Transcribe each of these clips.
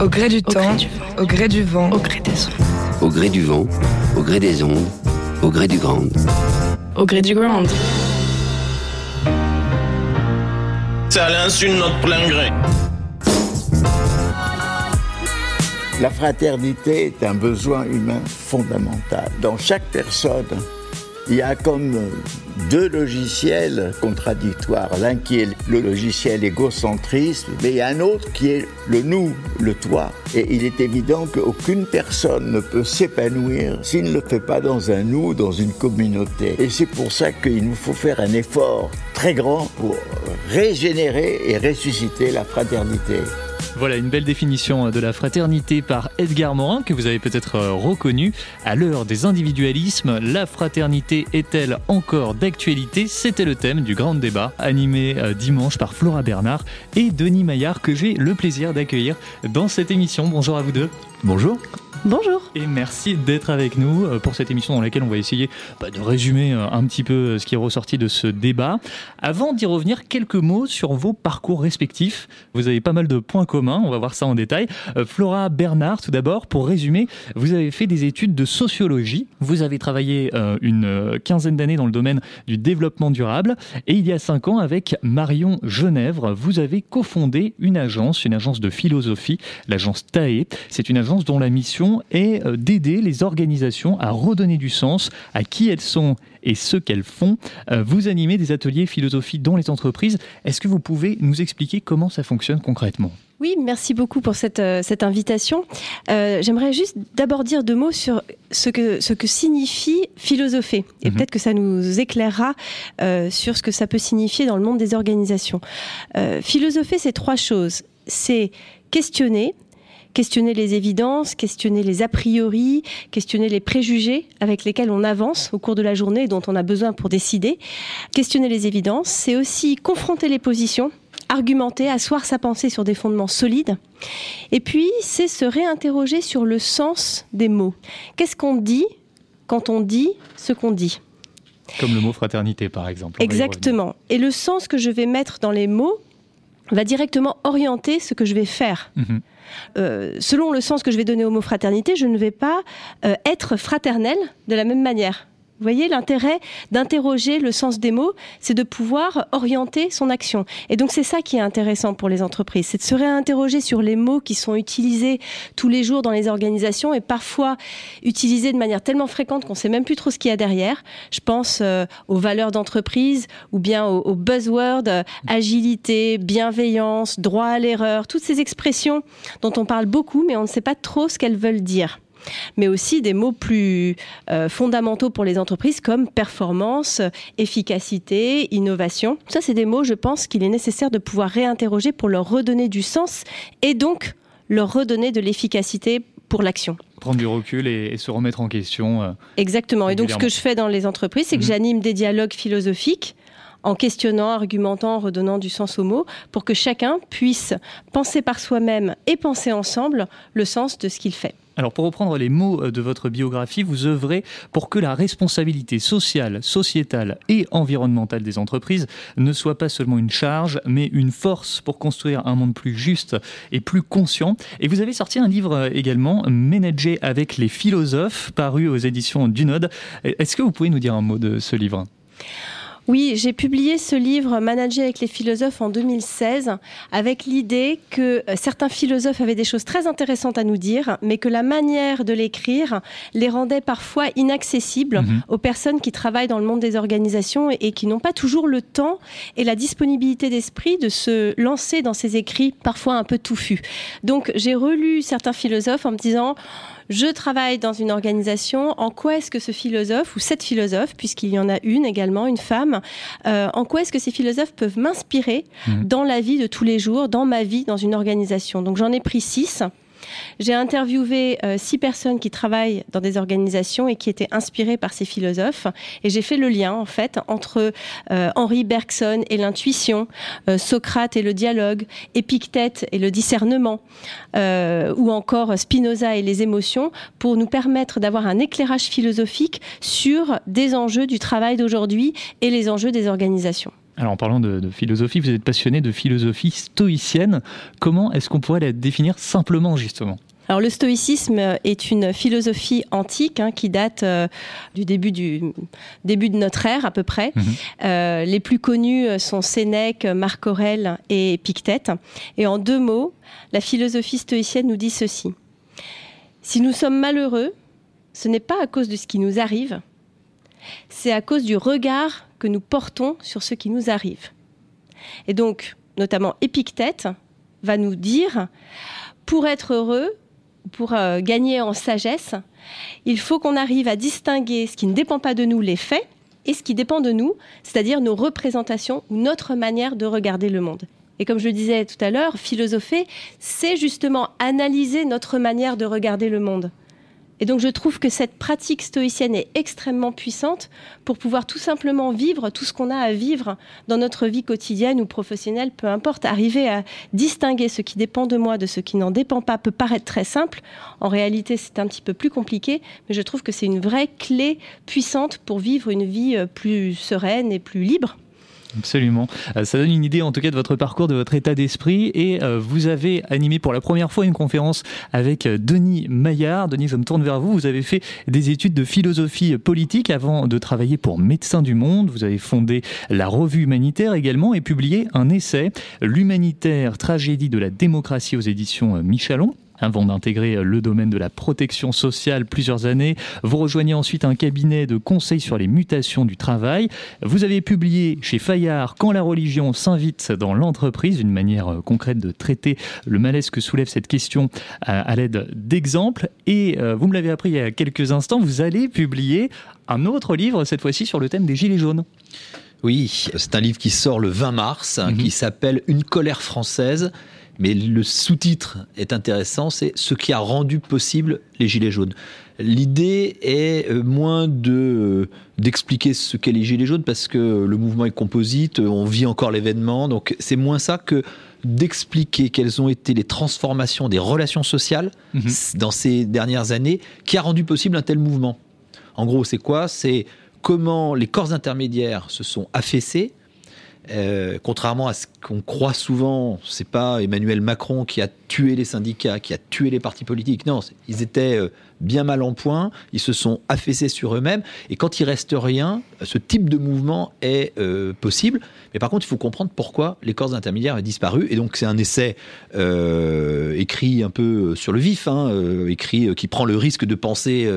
Au gré du temps, au gré du vent, au gré des ondes. Au gré du vent, au gré des ondes, au gré du grand. Au gré du grand. C'est à l'insu de notre plein gré. La fraternité est un besoin humain fondamental. Dans chaque personne, il y a comme deux logiciels contradictoires. L'un qui est le logiciel égocentrisme, mais il y a un autre qui est le nous, le toi. Et il est évident qu'aucune personne ne peut s'épanouir s'il ne le fait pas dans un nous, dans une communauté. Et c'est pour ça qu'il nous faut faire un effort très grand pour régénérer et ressusciter la fraternité. Voilà une belle définition de la fraternité par Edgar Morin que vous avez peut-être reconnu. À l'heure des individualismes, la fraternité est-elle encore d'actualité? C'était le thème du grand débat animé dimanche par Flora Bernard et Denis Maillard que j'ai le plaisir d'accueillir dans cette émission. Bonjour à vous deux. Bonjour. Bonjour. Et merci d'être avec nous pour cette émission dans laquelle on va essayer bah, de résumer un petit peu ce qui est ressorti de ce débat. Avant d'y revenir, quelques mots sur vos parcours respectifs. Vous avez pas mal de points communs, on va voir ça en détail. Flora Bernard, tout d'abord, pour résumer, vous avez fait des études de sociologie. Vous avez travaillé une quinzaine d'années dans le domaine du développement durable. Et il y a cinq ans, avec Marion Genèvre, vous avez cofondé une agence, une agence de philosophie, l'agence TAE. C'est une agence dont la mission est d'aider les organisations à redonner du sens à qui elles sont et ce qu'elles font. Vous animez des ateliers philosophie dans les entreprises. Est-ce que vous pouvez nous expliquer comment ça fonctionne concrètement? Oui, merci beaucoup pour cette, cette invitation. Euh, J'aimerais juste d'abord dire deux mots sur ce que, ce que signifie philosopher. Et mmh. peut-être que ça nous éclairera euh, sur ce que ça peut signifier dans le monde des organisations. Euh, philosopher, c'est trois choses. C'est questionner, questionner les évidences, questionner les a priori, questionner les préjugés avec lesquels on avance au cours de la journée et dont on a besoin pour décider. Questionner les évidences, c'est aussi confronter les positions, argumenter, asseoir sa pensée sur des fondements solides. Et puis, c'est se réinterroger sur le sens des mots. Qu'est-ce qu'on dit quand on dit ce qu'on dit? Comme le mot fraternité, par exemple. Exactement. Et le sens que je vais mettre dans les mots va directement orienter ce que je vais faire. Mmh. Euh, selon le sens que je vais donner au mot fraternité, je ne vais pas euh, être fraternel de la même manière. Vous voyez, l'intérêt d'interroger le sens des mots, c'est de pouvoir orienter son action. Et donc c'est ça qui est intéressant pour les entreprises, c'est de se réinterroger sur les mots qui sont utilisés tous les jours dans les organisations et parfois utilisés de manière tellement fréquente qu'on ne sait même plus trop ce qu'il y a derrière. Je pense euh, aux valeurs d'entreprise ou bien aux, buzzwords, euh, agilité, bienveillance, droit à l'erreur, toutes ces expressions dont on parle beaucoup mais on ne sait pas trop ce qu'elles veulent dire mais aussi des mots plus euh, fondamentaux pour les entreprises comme performance, efficacité, innovation. Ça, c'est des mots, je pense, qu'il est nécessaire de pouvoir réinterroger pour leur redonner du sens et donc leur redonner de l'efficacité pour l'action. Prendre du recul et, et, se remettre en question. Euh, Exactement. Et donc, ce que je fais dans les entreprises, c'est que mmh. j'anime des dialogues philosophiques en questionnant, argumentant, en redonnant du sens aux mots, pour que chacun puisse penser par soi-même et penser ensemble le sens de ce qu'il fait. Alors pour reprendre les mots de votre biographie, vous œuvrez pour que la responsabilité sociale, sociétale et environnementale des entreprises ne soit pas seulement une charge, mais une force pour construire un monde plus juste et plus conscient. Et vous avez sorti un livre également, Ménager avec les philosophes, paru aux éditions du Node. Est-ce que vous pouvez nous dire un mot de ce livre? Oui, j'ai publié ce livre Manager avec les philosophes en 2016 avec l'idée que certains philosophes avaient des choses très intéressantes à nous dire, mais que la manière de l'écrire les rendait parfois inaccessibles mmh. aux personnes qui travaillent dans le monde des organisations et qui n'ont pas toujours le temps et la disponibilité d'esprit de se lancer dans ces écrits parfois un peu touffus. Donc j'ai relu certains philosophes en me disant je travaille dans une organisation, en quoi est-ce que ce philosophe ou cette philosophe, puisqu'il y en a une également, une femme, dire en quoi est-ce que ces philosophes peuvent m'inspirer mmh. dans la vie de tous les jours, dans ma vie, dans une organisation? Donc j'en ai pris six. J'ai interviewé euh, six personnes qui travaillent dans des organisations et qui étaient inspirées par ces philosophes. Et j'ai fait le lien, en fait, entre euh, Henri Bergson et l'intuition, euh, Socrate et le dialogue, Épictète et le discernement, ou encore Spinoza et les émotions, pour nous permettre d'avoir un éclairage philosophique sur des enjeux du travail d'aujourd'hui et les enjeux des organisations. Alors en parlant de, philosophie, vous êtes passionné de philosophie stoïcienne. Comment est-ce qu'on pourrait la définir simplement justement? Alors le stoïcisme est une philosophie antique hein, qui date euh, du début du début de notre ère à peu près. Mhm. Euh, les plus connus sont Sénèque, Marc Aurèle et Épictète. Et en deux mots, la philosophie stoïcienne nous dit ceci si nous sommes malheureux, ce n'est pas à cause de ce qui nous arrive, c'est à cause du regard que nous portons sur ce qui nous arrive. Et donc, notamment Épictète va nous dire, pour être heureux, pour euh, gagner en sagesse, il faut qu'on arrive à distinguer ce qui ne dépend pas de nous, les faits, et ce qui dépend de nous, c'est-à-dire nos représentations ou notre manière de regarder le monde. Et comme je le disais tout à l'heure, philosopher, c'est justement analyser notre manière de regarder le monde. Et donc je trouve que cette pratique stoïcienne est extrêmement puissante pour pouvoir tout simplement vivre tout ce qu'on a à vivre dans notre vie quotidienne ou professionnelle, peu importe. Arriver à distinguer ce qui dépend de moi de ce qui n'en dépend pas peut paraître très simple. En réalité, c'est un petit peu plus compliqué, mais je trouve que c'est une vraie clé puissante pour vivre une vie euh, plus sereine et plus libre. Absolument. Euh, ça donne une idée en tout cas de votre parcours, de votre état d'esprit. Et euh, vous avez animé pour la première fois une conférence avec euh, Denis Maillard. Denis, je me tourne vers vous. Vous avez fait des études de philosophie politique avant de travailler pour Médecins du Monde. Vous avez fondé la revue humanitaire également et publié un essai, L'humanitaire, tragédie de la démocratie aux éditions Michalon avant d'intégrer le domaine de la protection sociale plusieurs années. Vous rejoignez ensuite un cabinet de conseil sur les mutations du travail. Vous avez publié chez Fayard Quand la religion s'invite dans l'entreprise, une manière euh, concrète de traiter le malaise que soulève cette question euh, à, l'aide d'exemples. Et euh, vous me l'avez appris il y a quelques instants, vous allez publier un autre livre, cette fois-ci sur le thème des Gilets jaunes. Oui, c'est un livre qui sort le 20 mars, hein, mhm. qui s'appelle Une colère française mais le sous-titre est intéressant, c'est ce qui a rendu possible les Gilets jaunes. L'idée est euh, moins de euh, d'expliquer ce qu'est les Gilets jaunes parce que le mouvement est composite, on vit encore l'événement, donc c'est moins ça que d'expliquer quelles ont été les transformations des relations sociales mhm. dans ces dernières années qui a rendu possible un tel mouvement. En gros, c'est quoi? C'est comment les corps intermédiaires se sont affaissés euh, contrairement à ce qu'on croit souvent, c'est pas Emmanuel Macron qui a tué les syndicats, qui a tué les partis politiques. Non, ils étaient euh, bien mal en point, ils se sont affaissés sur eux-mêmes, et quand il reste rien, ce type de mouvement est euh, possible. Mais par contre, il faut comprendre pourquoi les corps intermédiaires ont disparu, et donc c'est un essai euh, écrit un peu sur le vif, hein, euh, écrit qui prend le risque de penser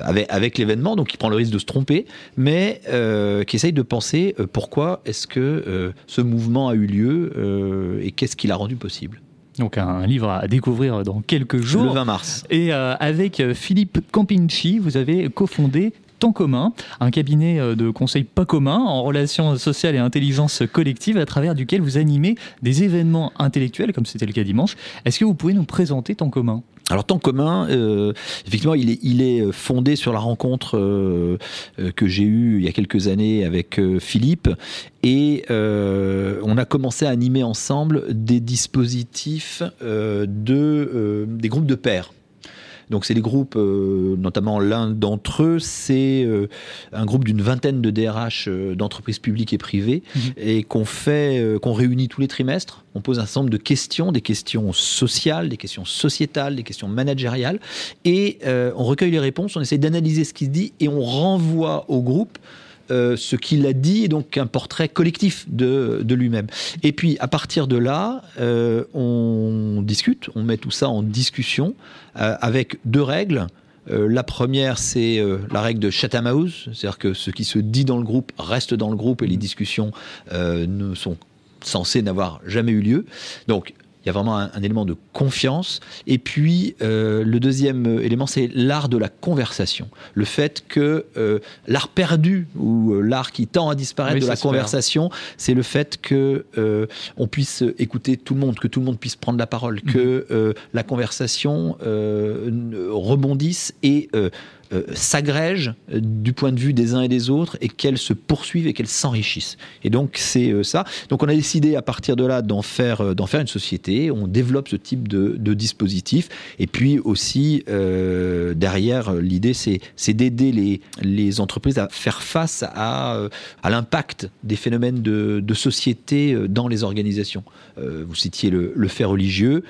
avec, avec l'événement, donc qui prend le risque de se tromper, mais qui essaye de penser pourquoi est-ce que ce mouvement a eu lieu et qu'est-ce qui l'a rendu possible. Donc un livre à découvrir dans quelques jours. Le 20 mars. Et euh, avec euh, Philippe Campinci, vous avez cofondé Temps commun, un cabinet euh, de conseil pas commun en relations sociales et intelligence collective à travers duquel vous animez des événements intellectuels comme c'était le cas dimanche. Est-ce que vous pouvez nous présenter Temps commun? Alors temps commun, euh, effectivement, il est, est fondé sur la rencontre euh, euh, que j'ai eue il y a quelques années avec Philippe, et on a commencé à animer ensemble des dispositifs de des groupes de pairs. Donc c'est des groupes, euh, notamment l'un d'entre eux, c'est euh, un groupe d'une vingtaine de DRH euh, d'entreprises publiques et privées mhm. et qu'on fait, qu'on réunit tous les trimestres. On pose un certain nombre de questions, des questions sociales, des questions sociétales, des questions managériales, et on recueille les réponses, on essaie d'analyser ce qui se dit et on renvoie au groupe euh, ce qu'il a dit est donc un portrait collectif de, lui-même. Et puis à partir de là, euh, on discute, on met tout ça en discussion euh, avec deux règles. la première, c'est la règle de Chatham House, c'est-à-dire que ce qui se dit dans le groupe reste dans le groupe et les discussions ne sont censées n'avoir jamais eu lieu. Donc il y a vraiment un, élément de confiance. Et puis, euh, le deuxième élément, c'est l'art de la conversation. Le fait que euh, l'art perdu ou euh, l'art qui tend à disparaître de la conversation, c'est le fait que on puisse écouter tout le monde, que tout le monde puisse prendre la parole, que mhm. la conversation rebondisse et euh, s'agrègent euh, du point de vue des uns et des autres et qu'elles se poursuivent et qu'elles s'enrichissent. Et donc c'est euh, ça. Donc on a décidé à partir de là d'en faire, d'en faire une société. On développe ce type de, dispositif. Et puis aussi derrière l'idée c'est, d'aider les, les entreprises à faire face à, à l'impact des phénomènes de, de société dans les organisations. vous citiez le fait religieux,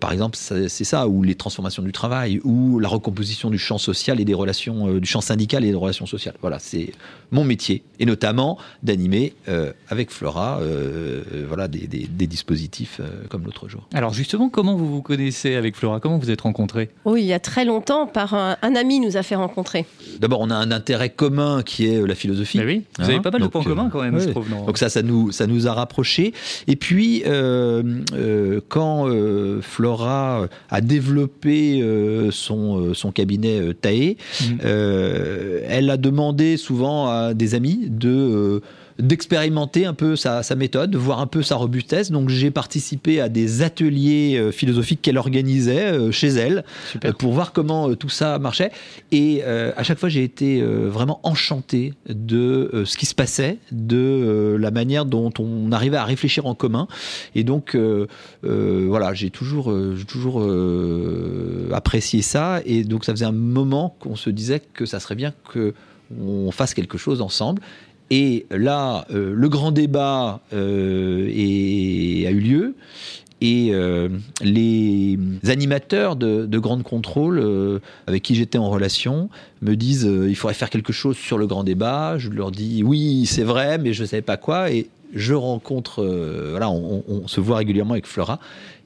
par exemple, c'est ça, ou les transformations du travail, ou la recomposition du champ social et des relations, euh, du champ syndical et des relations sociales. Voilà, c'est mon métier, et notamment d'animer euh, avec Flora euh, voilà, des, dispositifs comme l'autre jour. Alors justement, comment vous vous connaissez avec Flora? Comment vous êtes rencontrés? Oui, il y a très longtemps, par un, ami nous a fait rencontrer. D'abord, on a un intérêt commun qui est la philosophie. Mais oui, vous avez hein pas mal de points communs quand même, je trouve. Donc ça, ça nous, ça nous a rapprochés. Et puis, quand Flora a développé son, son cabinet TAE, Mm. Euh, elle a demandé souvent à des amis de euh, d'expérimenter un peu sa, méthode, de voir un peu sa robustesse. Donc j'ai participé à des ateliers euh, philosophiques qu'elle organisait chez elle pour voir comment tout ça marchait. Et à chaque fois j'ai été vraiment enchanté de ce qui se passait, de la manière dont on arrivait à réfléchir en commun. Et donc voilà, j'ai toujours, toujours apprécié ça. Et donc ça faisait un moment qu'on se disait que ça serait bien qu'on fasse quelque chose ensemble. Et là, euh, le grand débat euh, a eu lieu. Et euh, les animateurs de, de Grande Contrôle, avec qui j'étais en relation, me disent il faudrait faire quelque chose sur le grand débat. Je leur dis oui, c'est vrai, mais je ne savais pas quoi. Et je rencontre, voilà, on, se voit régulièrement avec Flora.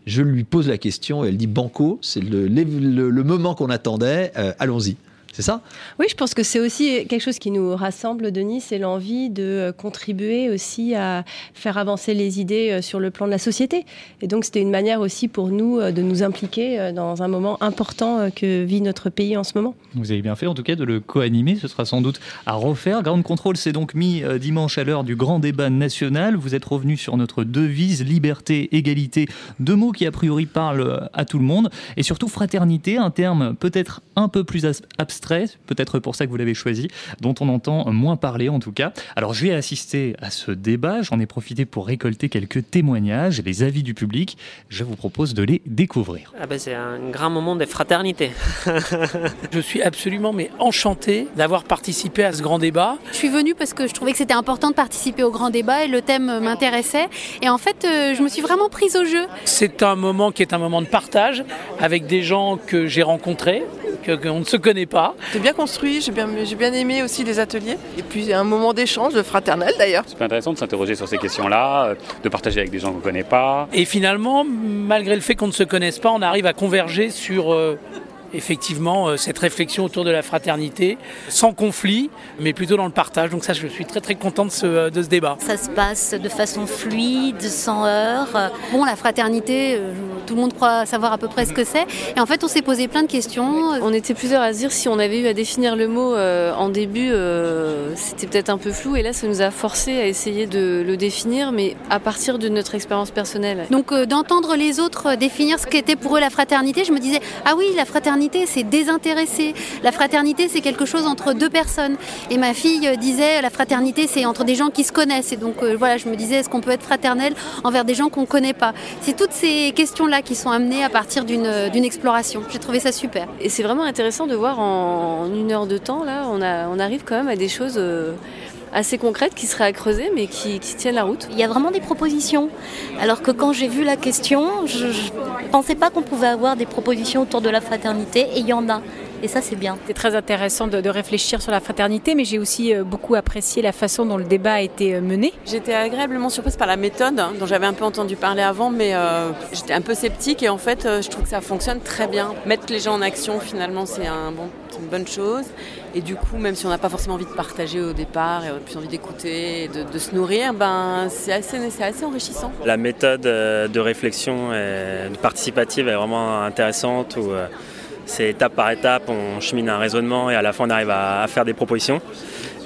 Je lui pose la question et elle dit Banco, c'est le, le, moment qu'on attendait, allons-y. C'est ça? Oui, je pense que c'est aussi quelque chose qui nous rassemble, Denis, c'est l'envie de euh, contribuer aussi à faire avancer les idées euh, sur le plan de la société. Et donc, c'était une manière aussi pour nous euh, de nous impliquer dans un moment important que vit notre pays en ce moment. Vous avez bien fait, en tout cas, de le co-animer. Ce sera sans doute à refaire. Ground Control s'est donc mis dimanche à l'heure du grand débat national. Vous êtes revenu sur notre devise liberté, égalité, deux mots qui a priori parlent à tout le monde. Et surtout fraternité, un terme peut-être un peu plus abstrait peut-être pour ça que vous l'avez choisi, dont on entend moins parler en tout cas. Alors je vais assister à ce débat, j'en ai profité pour récolter quelques témoignages, les avis du public, je vous propose de les découvrir. Ah ben c'est un grand moment de fraternité. je suis absolument mais enchanté d'avoir participé à ce grand débat. Je suis venue parce que je trouvais que c'était important de participer au grand débat et le thème m'intéressait et en fait euh, je me suis vraiment prise au jeu. C'est un moment qui est un moment de partage avec des gens que j'ai rencontrés, qu'on ne se connaît pas. C'est bien construit, j'ai bien, bien aimé aussi les ateliers. Et puis un moment d'échange, de fraternel d'ailleurs. C'est intéressant de s'interroger sur ces questions-là, euh, de partager avec des gens qu'on ne connaît pas. Et finalement, malgré le fait qu'on ne se connaisse pas, on arrive à converger sur euh, effectivement euh, cette réflexion autour de la fraternité, sans conflit, mais plutôt dans le partage. Donc ça, je suis très très content de ce, euh, de ce débat. Ça se passe de façon fluide, sans heurts. Bon, la fraternité, euh, tout le monde croit savoir à peu près ce que c'est. Et en fait, on s'est posé plein de questions. On était plusieurs à se dire si on avait eu à définir le mot en début, c'était peut-être un peu flou. Et là, ça nous a forcé à essayer de le définir, mais à partir de notre expérience personnelle. Donc d'entendre les autres définir ce qu'était pour eux la fraternité, je me disais, ah oui, la fraternité, c'est désintéressé. La fraternité, c'est quelque chose entre deux personnes. Et ma fille disait, la fraternité, c'est entre des gens qui se connaissent. Et donc, euh, voilà, je me disais, est-ce qu'on peut être fraternel envers des gens qu'on ne connaît pas? C'est toutes ces questions-là qui sont amenées à partir d'une exploration. J'ai trouvé ça super. Et c'est vraiment intéressant de voir en une heure de temps, là, on, arrive quand même à des choses... Euh, assez concrètes qui seraient à creuser mais qui, tiennent la route. Il y a vraiment des propositions. Alors que quand j'ai vu la question, je ne pensais pas qu'on pouvait avoir des propositions autour de la fraternité et il y en a. Et ça, c'est bien. C'est très intéressant de, réfléchir sur la fraternité, mais j'ai aussi euh, beaucoup apprécié la façon dont le débat a été euh, mené. J'étais agréablement surprise par la méthode, hein, dont j'avais un peu entendu parler avant, mais euh, j'étais un peu sceptique et en fait, je trouve que ça fonctionne très bien. Mettre les gens en action, finalement, c'est un bon, une bonne chose. Et du coup, même si on n'a pas forcément envie de partager au départ, et on a plus envie d'écouter, de, de, se nourrir, ben, c'est assez, assez enrichissant. La méthode de réflexion participative est vraiment intéressante où euh, c'est étape par étape, on chemine un raisonnement et à la fin on arrive à, faire des propositions.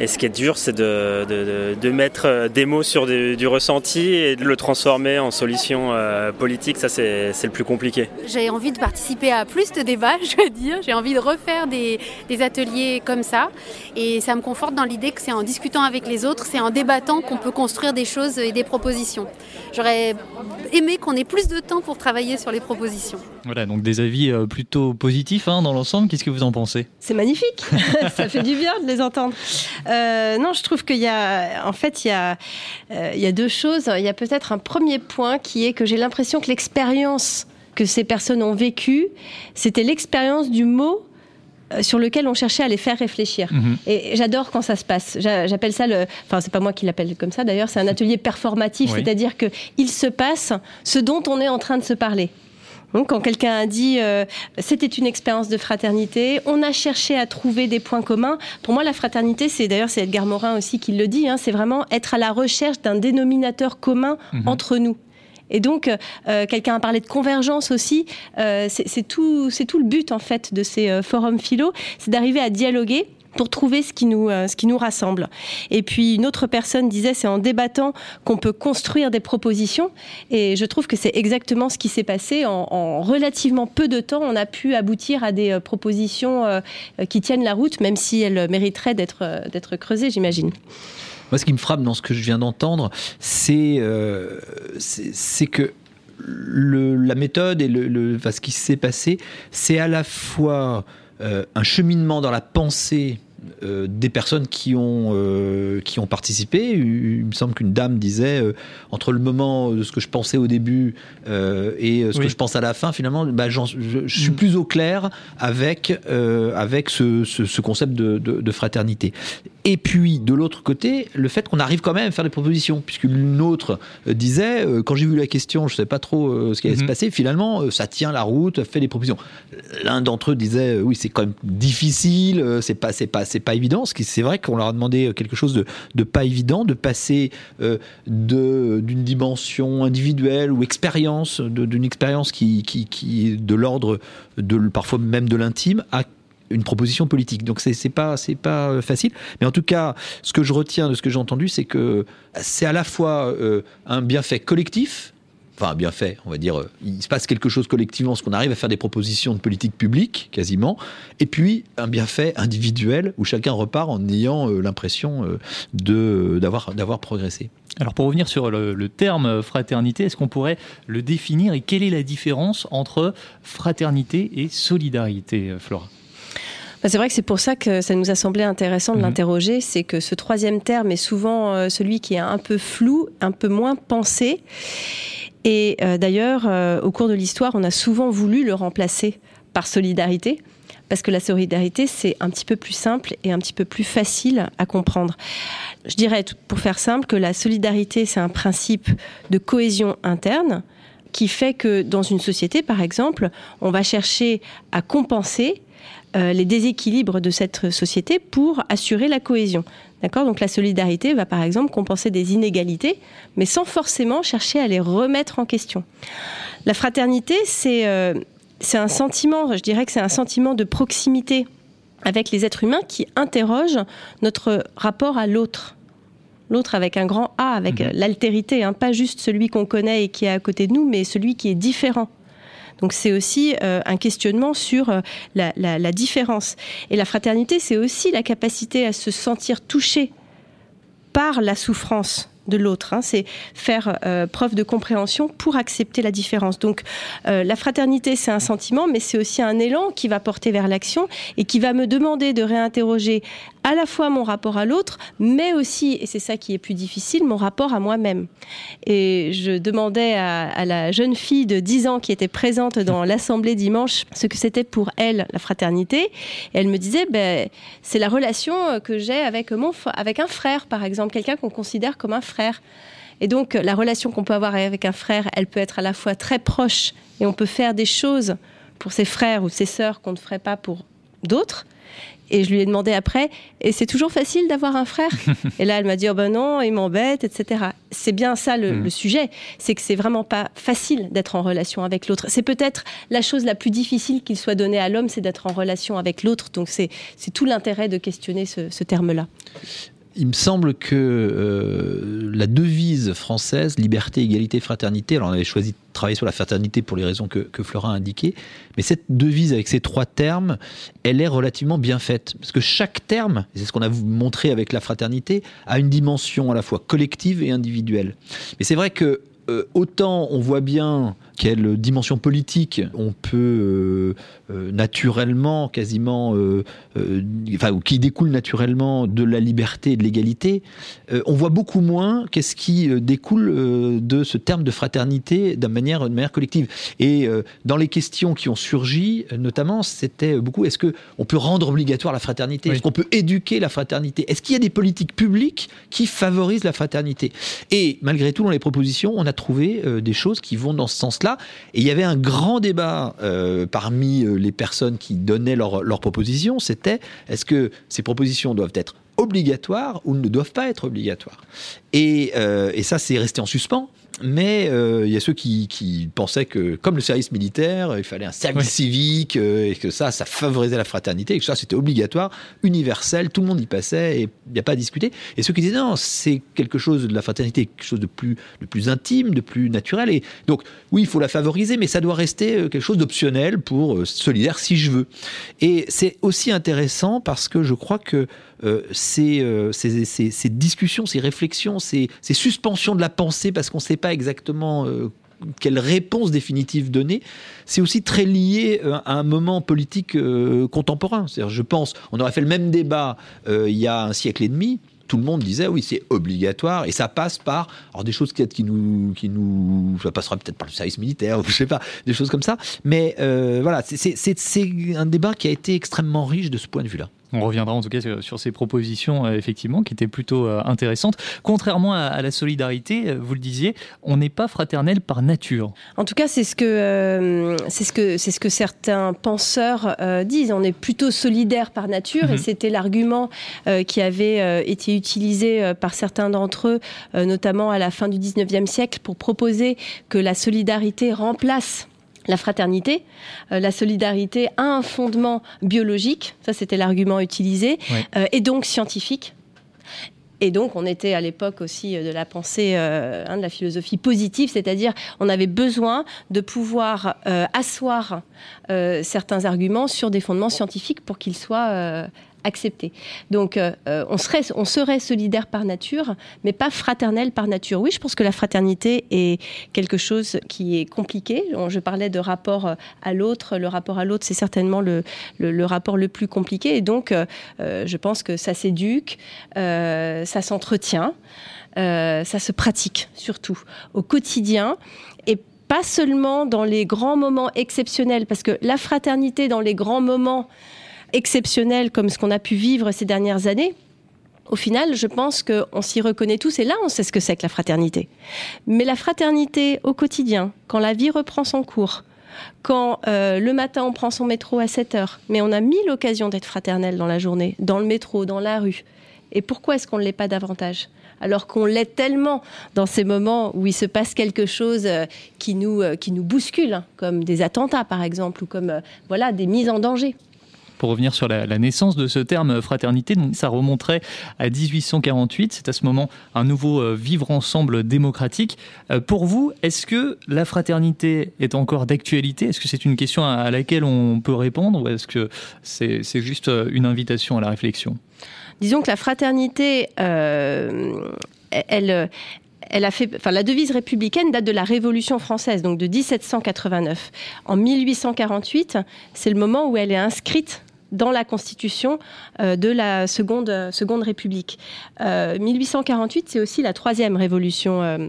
Et ce qui est dur, c'est de, de, de, mettre euh, des mots sur du, du, ressenti et de le transformer en solution euh, politique. Ça, c'est le plus compliqué. J'ai envie de participer à plus de débats, je veux dire. J'ai envie de refaire des, des, ateliers comme ça. Et ça me conforte dans l'idée que c'est en discutant avec les autres, c'est en débattant qu'on peut construire des choses et des propositions. J'aurais aimé qu'on ait plus de temps pour travailler sur les propositions. Voilà, donc des avis euh, plutôt positifs hein, dans l'ensemble. Qu'est-ce que vous en pensez? C'est magnifique. ça fait du bien de les entendre. Euh, non, je trouve qu'il y a, en fait, il y a, euh, il y a deux choses. Il y a peut-être un premier point qui est que j'ai l'impression que l'expérience que ces personnes ont vécue, c'était l'expérience du mot euh, sur lequel on cherchait à les faire réfléchir. Mmh. Et j'adore quand ça se passe. J'appelle ça le. Enfin, c'est pas moi qui l'appelle comme ça d'ailleurs, c'est un atelier performatif, oui. c'est-à-dire qu'il se passe ce dont on est en train de se parler. Donc, quand quelqu'un a dit euh, c'était une expérience de fraternité, on a cherché à trouver des points communs. Pour moi, la fraternité, c'est d'ailleurs c'est Edgar Morin aussi qui le dit, hein, c'est vraiment être à la recherche d'un dénominateur commun mmh. entre nous. Et donc, euh, quelqu'un a parlé de convergence aussi. Euh, c'est tout, c'est tout le but en fait de ces euh, forums philo, c'est d'arriver à dialoguer pour trouver ce qui nous euh, ce qui nous rassemble. Et puis une autre personne disait c'est en débattant qu'on peut construire des propositions et je trouve que c'est exactement ce qui s'est passé en, en, relativement peu de temps on a pu aboutir à des euh, propositions euh, qui tiennent la route même si elles mériteraient d'être d'être creusées j'imagine. Moi, ce qui me frappe dans ce que je viens d'entendre, c'est euh, que la méthode et ce qui s'est passé, c'est à la fois euh, un cheminement dans la pensée euh, des personnes qui ont, euh, qui ont participé. Il me semble qu'une dame disait, euh, entre le moment de ce que je pensais au début et ce oui. que je pense à la fin, finalement, bah, je, je, suis mm. plus au clair avec, avec ce, ce, ce, concept de, de, de, fraternité. Et puis, de l'autre côté, le fait qu'on arrive quand même à faire des propositions, puisqu'une autre disait, quand j'ai vu la question, je ne savais pas trop ce qui allait mm -hmm. se passer, finalement, ça tient la route, fait des propositions. L'un d'entre eux disait, oui, c'est quand même difficile, c'est pas, c'est pas, c'est pas évident. C'est vrai qu'on leur a demandé quelque chose de, de pas évident, de passer euh, d'une dimension individuelle ou expérience, d'une expérience qui, qui, qui est de l'ordre de parfois même de l'intime à une proposition politique. Donc c'est pas pas facile, mais en tout cas, ce que je retiens de ce que j'ai entendu, c'est que c'est à la fois euh, un bienfait collectif, enfin bien fait, on va dire, euh, il se passe quelque chose collectivement, ce qu'on arrive à faire des propositions de politique publique, quasiment, et puis un bienfait individuel où chacun repart en ayant euh, l'impression euh, d'avoir progressé. Alors pour revenir sur le terme fraternité, est-ce qu'on pourrait le définir et quelle est la différence entre fraternité et solidarité, Flora? C'est vrai que c'est pour ça que ça nous a semblé intéressant de mmh. l'interroger, c'est que ce troisième terme est souvent euh, celui qui est un peu flou, un peu moins pensé. Et euh, d'ailleurs, euh, au cours de l'histoire, on a souvent voulu le remplacer par solidarité, parce que la solidarité, c'est un petit peu plus simple et un petit peu plus facile à comprendre. Je dirais, pour faire simple, que la solidarité, c'est un principe de cohésion interne qui fait que dans une société, par exemple, on va chercher à compenser euh, les déséquilibres de cette société pour assurer la cohésion. D'accord? Donc la solidarité va par exemple compenser des inégalités, mais sans forcément chercher à les remettre en question. La fraternité, c'est euh, un sentiment, je dirais que c'est un sentiment de proximité avec les êtres humains qui interroge notre rapport à l'autre. L'autre avec un grand A, avec mmh. l'altérité, hein, pas juste celui qu'on connaît et qui est à côté de nous, mais celui qui est différent. Donc c'est aussi euh, un questionnement sur euh, la, différence. Et la fraternité, c'est aussi la capacité à se sentir touché par la souffrance de l'autre. Hein. C'est faire euh, preuve de compréhension pour accepter la différence. Donc la fraternité, c'est un sentiment, mais c'est aussi un élan qui va porter vers l'action et qui va me demander de réinterroger à la fois mon rapport à l'autre, mais aussi, et c'est ça qui est plus difficile, mon rapport à moi-même. Et je demandais à, la jeune fille de 10 ans qui était présente dans l'assemblée dimanche ce que c'était pour elle la fraternité. Et elle me disait, ben, c'est la relation que j'ai avec, mon, avec un frère, par exemple, quelqu'un qu'on considère comme un frère. Et donc, la relation qu'on peut avoir avec un frère, elle peut être à la fois très proche et on peut faire des choses pour ses frères ou ses sœurs qu'on ne ferait pas pour d'autres Et je lui ai demandé après, et c'est toujours facile d'avoir un frère? Et là, elle m'a dit, oh ben non, il m'embête, etc. C'est bien ça le, Hmm. le sujet, c'est que c'est vraiment pas facile d'être en relation avec l'autre. C'est peut-être la chose la plus difficile qu'il soit donné à l'homme, c'est d'être en relation avec l'autre. Donc c'est c'est tout l'intérêt de questionner ce, ce terme-là. Il me semble que euh, la devise française, liberté, égalité, fraternité, alors on avait choisi de travailler sur la fraternité pour les raisons que, que Florin a indiquées, mais cette devise avec ces trois termes, elle est relativement bien faite. Parce que chaque terme, c'est ce qu'on a montré avec la fraternité, a une dimension à la fois collective et individuelle. Mais c'est vrai que euh, autant on voit bien quelle dimension politique on peut euh, euh, naturellement, quasiment, euh, enfin, ou qui découle naturellement de la liberté et de l'égalité, on voit beaucoup moins qu'est-ce qui découle de ce terme de fraternité d'une manière, de manière collective. Et dans les questions qui ont surgi, notamment, c'était beaucoup est-ce que on peut rendre obligatoire la fraternité? Est-ce qu'on peut éduquer la fraternité? Est-ce qu'il y a des politiques publiques qui favorisent la fraternité? Et malgré tout, dans les propositions, on a trouvé des choses qui vont dans ce sens-là. Et il y avait un grand débat euh, parmi euh, les personnes qui donnaient leurs propositions. C'était est-ce que ces propositions doivent être obligatoires ou ne doivent pas être obligatoires? Et, euh, et ça, c'est resté en suspens. Mais euh, il y a ceux qui, qui pensaient que, comme le service militaire, il fallait un service civique euh, et que ça, ça favorisait la fraternité et que ça, c'était obligatoire, universel, tout le monde y passait et il n'y a pas à discuter. Et ceux qui disaient non, c'est quelque chose de la fraternité, quelque chose de plus, de plus intime, de plus naturel. Et donc, oui, il faut la favoriser, mais ça doit rester euh, quelque chose d'optionnel pour euh, solidaire si je veux. Et c'est aussi intéressant parce que je crois que euh, ces, euh, ces, discussions, ces réflexions, ces, suspensions de la pensée parce qu'on ne sait pas exactement euh, quelle réponse définitive donner, c'est aussi très lié à un moment politique contemporain. Je pense, on aurait fait le même débat il y a un siècle et demi. Tout le monde disait oui c'est obligatoire et ça passe par alors des choses qui nous qui nous ça passera peut-être par le service militaire ou je sais pas des choses comme ça mais voilà c'est- un débat qui a été extrêmement riche de ce point de vue là On reviendra en tout cas sur, sur ces propositions, euh, effectivement, qui étaient plutôt euh, intéressantes. Contrairement à, à la solidarité, euh, vous le disiez, on n'est pas fraternel par nature. En tout cas, c'est ce que c'est ce que c'est ce que certains penseurs disent. On est plutôt solidaire par nature, Mhm. et c'était l'argument qui avait été utilisé par certains d'entre eux, notamment à la fin du 19e siècle, pour proposer que la solidarité remplace la fraternité. Euh, la solidarité a un fondement biologique, ça c'était l'argument utilisé, euh, et donc scientifique. Et donc, on était à l'époque aussi euh, de la pensée, euh, hein, de la philosophie positive, c'est-à-dire on avait besoin de pouvoir asseoir certains arguments sur des fondements scientifiques pour qu'ils soient acceptés. Donc, euh, euh, on, serait, solidaire par nature, mais pas fraternel par nature. Oui, je pense que la fraternité est quelque chose qui est compliqué. Je parlais de rapport euh, à l'autre. Le rapport à l'autre, c'est certainement le, rapport le plus compliqué. Et donc, je pense que ça s'éduque, ça s'entretient, ça se pratique surtout au quotidien et pas seulement dans les grands moments exceptionnels, parce que la fraternité dans les grands moments exceptionnels comme ce qu'on a pu vivre ces dernières années, au final, je pense qu'on s'y reconnaît tous et là, on sait ce que c'est que la fraternité. Mais la fraternité au quotidien, quand la vie reprend son cours, quand euh, le matin on prend son métro à 7 heures, mais on a mille occasions d'être fraternel dans la journée, dans le métro, dans la rue. Et pourquoi est-ce qu'on ne l'est pas davantage? Alors qu'on l'est tellement dans ces moments où il se passe quelque chose euh, qui nous, euh, qui nous bouscule, hein, comme des attentats par exemple, ou comme voilà, des mises en danger. Pour revenir sur la, naissance de ce terme fraternité, donc ça remonterait à 1848. C'est à ce moment un nouveau euh, vivre ensemble démocratique. Euh, pour vous, est-ce que la fraternité est encore d'actualité? Est-ce que c'est une question à, laquelle on peut répondre ou est-ce que c'est juste euh, une invitation à la réflexion? Disons que la fraternité, euh, elle, elle a fait, enfin, la devise républicaine date de la Révolution française, donc de 1789. En 1848, c'est le moment où elle est inscrite dans la Constitution euh, de la seconde, seconde République. Euh, 1848, c'est aussi la troisième révolution.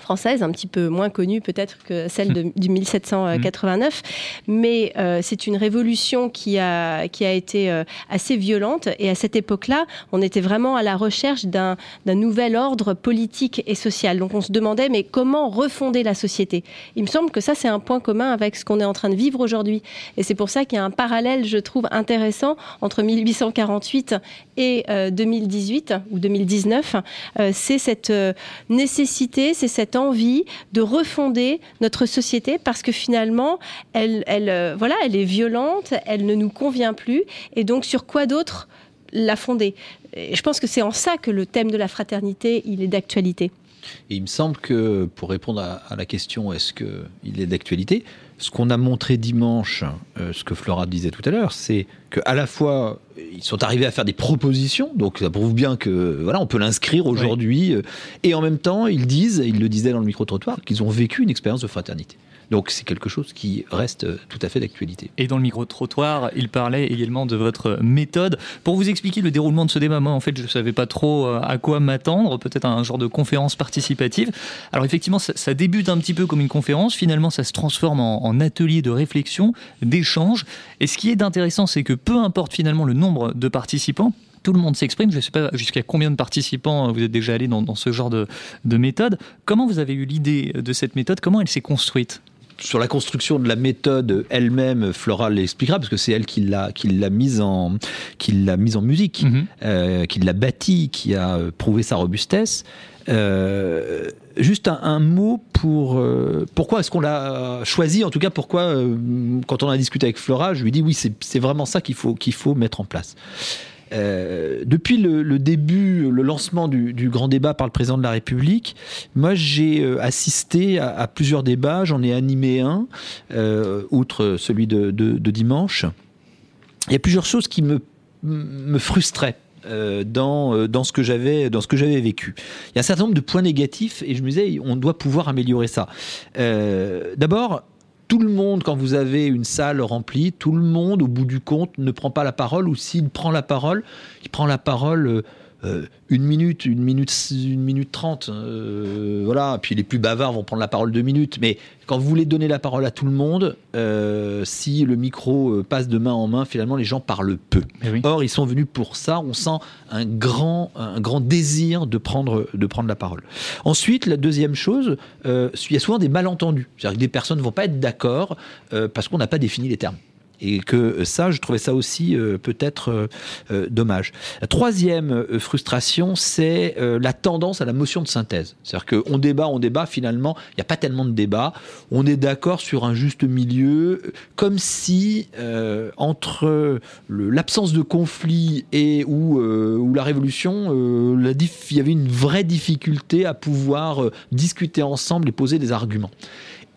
Française, un petit peu moins connue peut-être que celle de, du 1789, mais euh, c'est une révolution qui a, qui a été euh, assez violente et à cette époque-là, on était vraiment à la recherche d'un nouvel ordre politique et social. Donc on se demandait, mais comment refonder la société? Il me semble que ça, c'est un point commun avec ce qu'on est en train de vivre aujourd'hui. Et c'est pour ça qu'il y a un parallèle, je trouve, intéressant entre 1848 et 2018 euh, ou 2019. c'est cette nécessité, c'est cette cette envie de refonder notre société parce que finalement, elle, elle, euh, voilà, elle est violente, elle ne nous convient plus. Et donc, sur quoi d'autre la fonder? Je pense que c'est en ça que le thème de la fraternité, il est d'actualité. Il me semble que, pour répondre à, la question, est-ce qu'il est d'actualité? Ce qu'on a montré dimanche, euh, ce que Flora disait tout à l'heure, c'est qu'à la fois, ils sont arrivés à faire des propositions, donc ça prouve bien que voilà, on peut l'inscrire aujourd'hui, euh, et en même temps, ils disent, ils le disaient dans le micro-trottoir, qu'ils ont vécu une expérience de fraternité. Donc c'est quelque chose qui reste tout à fait d'actualité. Et dans le micro-trottoir, il parlait également de votre méthode. Pour vous expliquer le déroulement de ce débat, moi en fait je ne savais pas trop euh, à quoi m'attendre, peut-être un genre de conférence participative. Alors effectivement ça, débute un petit peu comme une conférence, finalement ça se transforme en, atelier de réflexion, d'échange. Et ce qui est intéressant c'est que peu importe finalement le nombre de participants, tout le monde s'exprime. Je ne sais pas jusqu'à combien de participants vous êtes déjà allé dans, ce genre de méthode. Comment vous avez eu l'idée de cette méthode? Comment elle s'est construite? Sur la construction de la méthode elle-même, Flora l'expliquera parce que c'est elle qui l'a qui l'a mise en qui l'a mise en musique, mhm. euh, qui l'a bâti, qui a euh, prouvé sa robustesse. Euh, juste un, mot pour pourquoi est-ce qu'on l'a choisi en tout cas pourquoi quand on a discuté avec Flora je lui dis oui c'est vraiment ça qu'il faut qu'il faut mettre en place euh, depuis le, début, le lancement du, grand débat par le président de la République, moi j'ai euh, assisté à, plusieurs débats, j'en ai animé un, euh, outre celui de, dimanche. Il y a plusieurs choses qui me, me frustraient. dans, dans ce que j'avais dans ce que j'avais vécu. Il y a un certain nombre de points négatifs et je me disais on doit pouvoir améliorer ça. D'abord, tout le monde, quand vous avez une salle remplie, tout le monde, au bout du compte, ne prend pas la parole, ou s'il prend la parole, il prend la parole euh, une minute, une minute, une minute trente, euh, voilà. Puis les plus bavards vont prendre la parole deux minutes. Mais quand vous voulez donner la parole à tout le monde, euh, si le micro passe de main en main, finalement les gens parlent peu. Eh Or ils sont venus pour ça. On sent un grand, un grand désir de prendre, de prendre la parole. Ensuite, la deuxième chose, il y a souvent des malentendus. C'est-à-dire que des personnes ne vont pas être d'accord parce qu'on n'a pas défini les termes. Et que ça, je trouvais ça aussi euh, peut-être euh, euh, dommage. La troisième frustration, c'est la tendance à la motion de synthèse. C'est-à-dire qu'on débat, on débat, finalement, il n'y a pas tellement de débat. On est d'accord sur un juste milieu, comme si entre l'absence de conflit et ou la révolution, il y avait une vraie difficulté à pouvoir discuter ensemble et poser des arguments.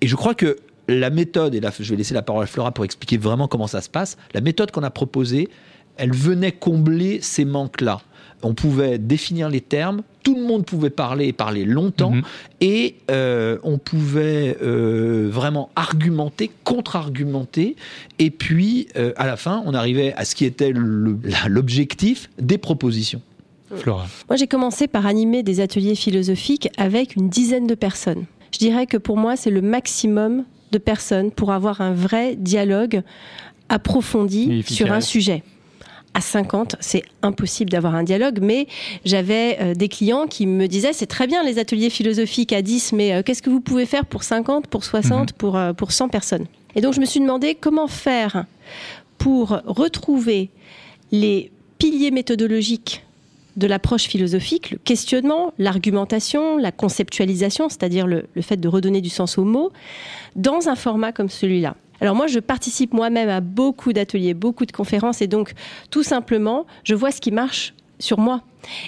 Et je crois que la méthode, et là je vais laisser la parole à Flora pour expliquer vraiment comment ça se passe, la méthode qu'on a proposée, elle venait combler ces manques-là. On pouvait définir les termes, tout le monde pouvait parler et parler longtemps, mhm. et euh, on pouvait euh, vraiment argumenter, contre-argumenter, et puis euh, à la fin, on arrivait à ce qui était l'objectif des propositions. Flora. Moi, j'ai commencé par animer des ateliers philosophiques avec une dizaine de personnes. Je dirais que pour moi, c'est le maximum de personnes pour avoir un vrai dialogue approfondi sur un sujet. À 50, c'est impossible d'avoir un dialogue, mais j'avais euh, des clients qui me disaient c'est très bien les ateliers philosophiques à 10, mais euh, qu'est-ce que vous pouvez faire pour 50, pour 60, mhm. pour, euh, pour 100 personnes? Et donc je me suis demandé comment faire pour retrouver les piliers méthodologiques de l'approche philosophique, le questionnement, l'argumentation, la conceptualisation, c'est-à-dire le, fait de redonner du sens aux mots, dans un format comme celui-là. Alors moi, je participe moi-même à beaucoup d'ateliers, beaucoup de conférences, et donc tout simplement, je vois ce qui marche sur moi.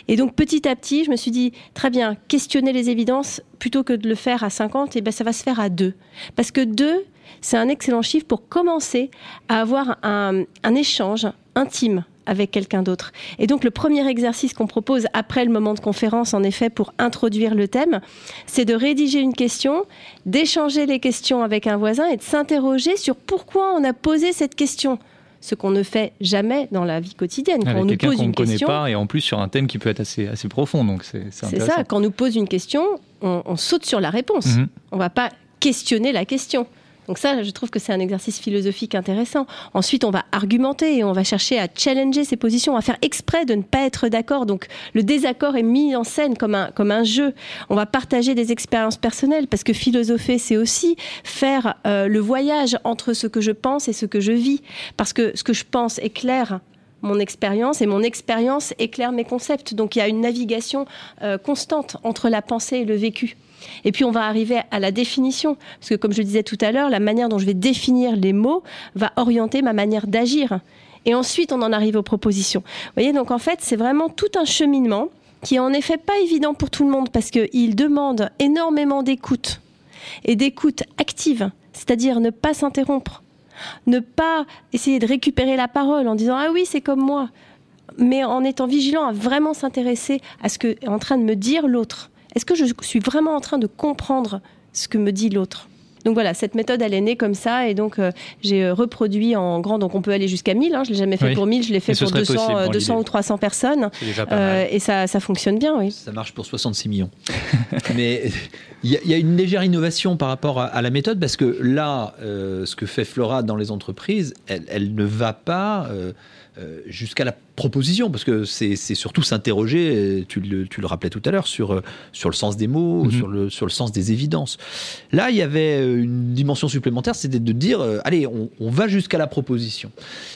Et donc petit à petit, je me suis dit, très bien, questionner les évidences, plutôt que de le faire à 50, et eh ben, ça va se faire à deux. Parce que deux, c'est un excellent chiffre pour commencer à avoir un, un échange intime avec quelqu'un d'autre. Et donc le premier exercice qu'on propose après le moment de conférence, en effet, pour introduire le thème, c'est de rédiger une question, d'échanger les questions avec un voisin et de s'interroger sur pourquoi on a posé cette question ce qu'on ne fait jamais dans la vie quotidienne. Quand on nous pose une question, pas et en plus sur un thème qui peut être assez assez profond, donc c'est ça. Quand on nous pose une question, on, saute sur la réponse. On mhm. On va pas questionner la question. Donc ça, je trouve que c'est un exercice philosophique intéressant. Ensuite, on va argumenter et on va chercher à challenger ses positions, on va faire exprès de ne pas être d'accord. Donc le désaccord est mis en scène comme un, comme un jeu. On va partager des expériences personnelles parce que philosopher, c'est aussi faire euh, le voyage entre ce que je pense et ce que je vis. Parce que ce que je pense éclaire mon expérience et mon expérience éclaire mes concepts. Donc il y a une navigation euh, constante entre la pensée et le vécu. Et puis on va arriver à la définition, parce que comme je disais tout à l'heure, la manière dont je vais définir les mots va orienter ma manière d'agir. Et ensuite, on en arrive aux propositions. Vous voyez, donc en fait, c'est vraiment tout un cheminement qui est en effet pas évident pour tout le monde, parce qu'il demande énormément d'écoute, et d'écoute active, c'est-à-dire ne pas s'interrompre, ne pas essayer de récupérer la parole en disant ⁇ Ah oui, c'est comme moi ⁇ mais en étant vigilant à vraiment s'intéresser à ce que est en train de me dire l'autre est-ce que je suis vraiment en train de comprendre ce que me dit l'autre? Donc voilà, cette méthode, elle est née comme ça, et donc euh, j'ai euh, reproduit en grand, donc on peut aller jusqu'à 1000, hein, je ne l'ai jamais fait pour 1000, je l'ai fait pour 200, 200 euh, ou 300 personnes, et ça, ça, fonctionne bien, oui. Ça marche pour 66 millions. Mais il y, a une légère innovation par rapport à, la méthode, parce que là, ce que fait Flora dans les entreprises, elle, elle ne va pas euh, jusqu'à la proposition, parce que c'est surtout s'interroger, tu le, tu le, rappelais tout à l'heure, sur, euh, sur le sens des mots, mhm. sur, le, sur le sens des évidences. Là, il y avait euh, une dimension supplémentaire, c'était de dire, allez, on, va jusqu'à la proposition.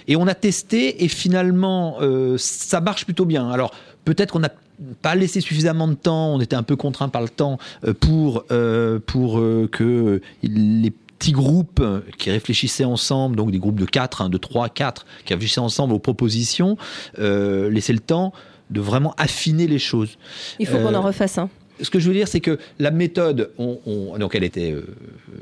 Et on a testé, et finalement, ça marche plutôt bien. Alors, peut-être qu'on n'a pas laissé suffisamment de temps, on était un peu contraint par le temps pour, pour que les petits groupes qui réfléchissaient ensemble, donc des groupes de 4, hein, de 3, 4, qui réfléchissaient ensemble aux propositions, euh, laisser le temps de vraiment affiner les choses. Il faut qu'on en euh, refasse un. Ce que je veux dire, c'est que la méthode, on, donc elle était euh,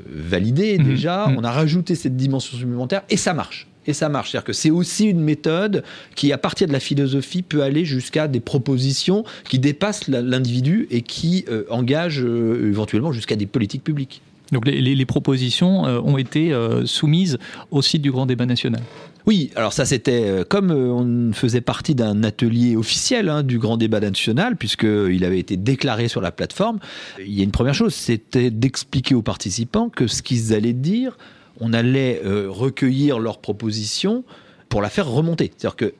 validée mmh. déjà, mmh. on a rajouté cette dimension supplémentaire et ça marche et ça marche. C'est-à-dire que c'est aussi une méthode qui, à partir de la philosophie, peut aller jusqu'à des propositions qui dépassent l'individu et qui engagent éventuellement jusqu'à des politiques publiques. Donc les, propositions euh, ont été euh, soumises au site du Grand Débat National. Oui, alors ça c'était euh, comme on faisait partie d'un atelier officiel hein, du Grand Débat National, puisqu'il avait été déclaré sur la plateforme, il y a une première chose, c'était d'expliquer aux participants que ce qu'ils allaient dire, on allait recueillir leurs propositions pour la faire remonter. C'est-à-dire que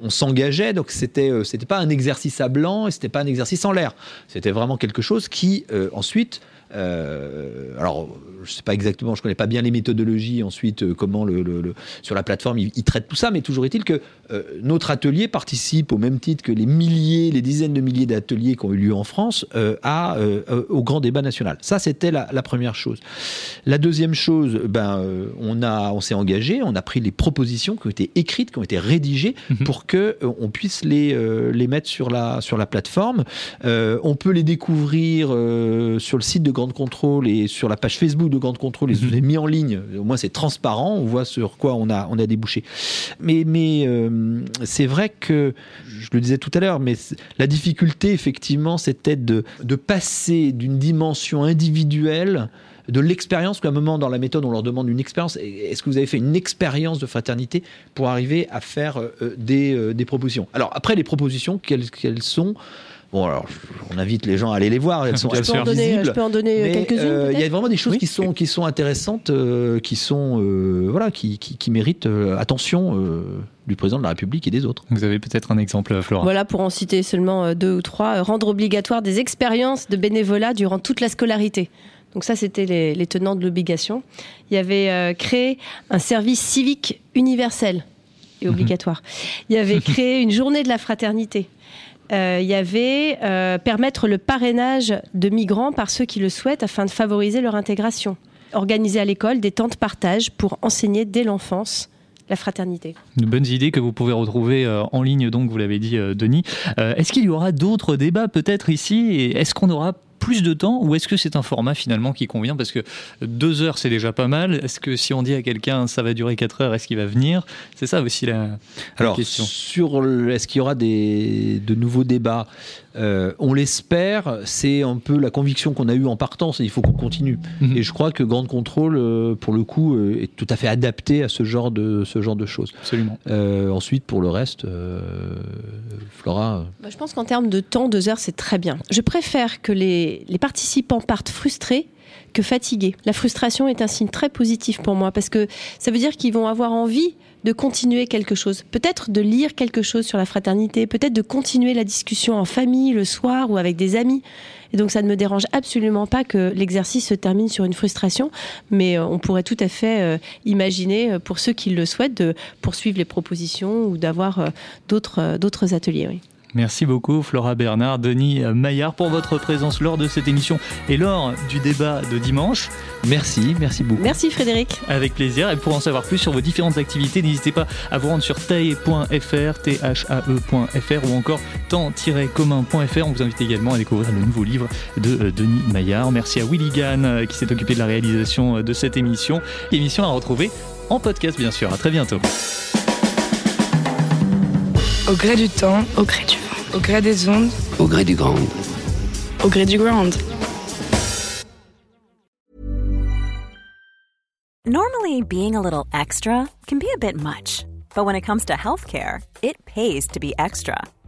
on, s'engageait, donc c'était c'était pas un exercice à blanc et c'était pas un exercice en l'air. C'était vraiment quelque chose qui ensuite euh, alors, je sais pas exactement, je connais pas bien les méthodologies ensuite, euh, comment le, sur la plateforme ils, traitent tout ça, mais toujours est-il que euh, notre atelier participe au même titre que les milliers, les dizaines de milliers d'ateliers qui ont eu lieu en France à, au grand débat national. Ça, c'était la, première chose. La deuxième chose, ben, on, a, on s'est engagé, on a pris les propositions qui ont été écrites, qui ont été rédigées mhm. pour que on puisse les, les mettre sur la, sur la plateforme. on peut les découvrir sur le site de Grande Contrôle et sur la page Facebook de Grande Contrôle, ils ont mis en ligne. Au moins, c'est transparent. On voit sur quoi on a, on a débouché. Mais, mais euh, c'est vrai que, je le disais tout à l'heure, mais la difficulté, effectivement, c'était de, de passer d'une dimension individuelle de l'expérience, qu'à un moment dans la méthode, on leur demande une expérience. Est-ce que vous avez fait une expérience de fraternité pour arriver à faire euh, des, euh, des, propositions? Alors, après, les propositions, quelles, quelles sont? Bon, alors, on invite les gens à aller les voir. Elles sont assez visibles. Je peux en donner euh, quelques-unes. Euh, il y a vraiment des choses qui sont qui sont intéressantes, euh, qui sont voilà, qui, qui, méritent attention du président de la République et des autres. Vous avez peut-être un exemple, Flora. Voilà, pour en citer seulement deux ou trois, rendre obligatoire des expériences de bénévolat durant toute la scolarité. Donc ça, c'était les, les, tenants de l'obligation. Il y avait créé un service civique universel et mhm. obligatoire. Il y avait créé une journée de la fraternité il y avait euh, permettre le parrainage de migrants par ceux qui le souhaitent afin de favoriser leur intégration. Organiser à l'école des temps de partage pour enseigner dès l'enfance la fraternité. De bonnes idées que vous pouvez retrouver euh, en ligne, donc vous l'avez dit, Denis. Est-ce qu'il y aura d'autres débats peut-être ici? Est-ce qu'on aura plus de temps ou est-ce que c'est un format finalement qui convient? Parce que deux heures, c'est déjà pas mal. Est-ce que si on dit à quelqu'un ça va durer quatre heures, est-ce qu'il va venir? C'est ça aussi la, Alors, question. Sur est-ce qu'il y aura des, de nouveaux débats? Euh, on l'espère, c'est un peu la conviction qu'on a eue en partant, c'est il faut qu'on continue. Mhm. Et je crois que Grande Contrôle, euh, pour le coup, euh, est tout à fait adapté à ce genre de, ce genre de choses. Absolument. ensuite, pour le reste, Flora. Bah, je pense qu'en termes de temps, deux heures, c'est très bien. Je préfère que les, les participants partent frustrés que fatigués. La frustration est un signe très positif pour moi parce que ça veut dire qu'ils vont avoir envie de continuer quelque chose, peut-être de lire quelque chose sur la fraternité, peut-être de continuer la discussion en famille le soir ou avec des amis. Et donc ça ne me dérange absolument pas que l'exercice se termine sur une frustration, mais euh, on pourrait tout à fait euh, imaginer, euh, pour ceux qui le souhaitent, de poursuivre les propositions ou d'avoir d'autres ateliers. Merci beaucoup Flora Bernard, Denis Maillard pour votre présence lors de cette émission et lors du débat de dimanche. Merci, merci beaucoup. Merci Frédéric. Avec plaisir. Et pour en savoir plus sur vos différentes activités, n'hésitez pas à vous rendre sur tae.fr, t-h-a-e.fr ou encore temps-commun.fr. On vous invite également à découvrir le nouveau livre de euh, Denis Maillard. Merci à Willy Gann euh, qui s'est occupé de la réalisation euh, de cette émission. Émission à retrouver en podcast bien sûr. À très bientôt. Au gré du temps, au gré du au gré des ondes, au gré du grand, au gré du grand. Normally, being a little extra can be a bit much, but when it comes to healthcare, it pays to be extra.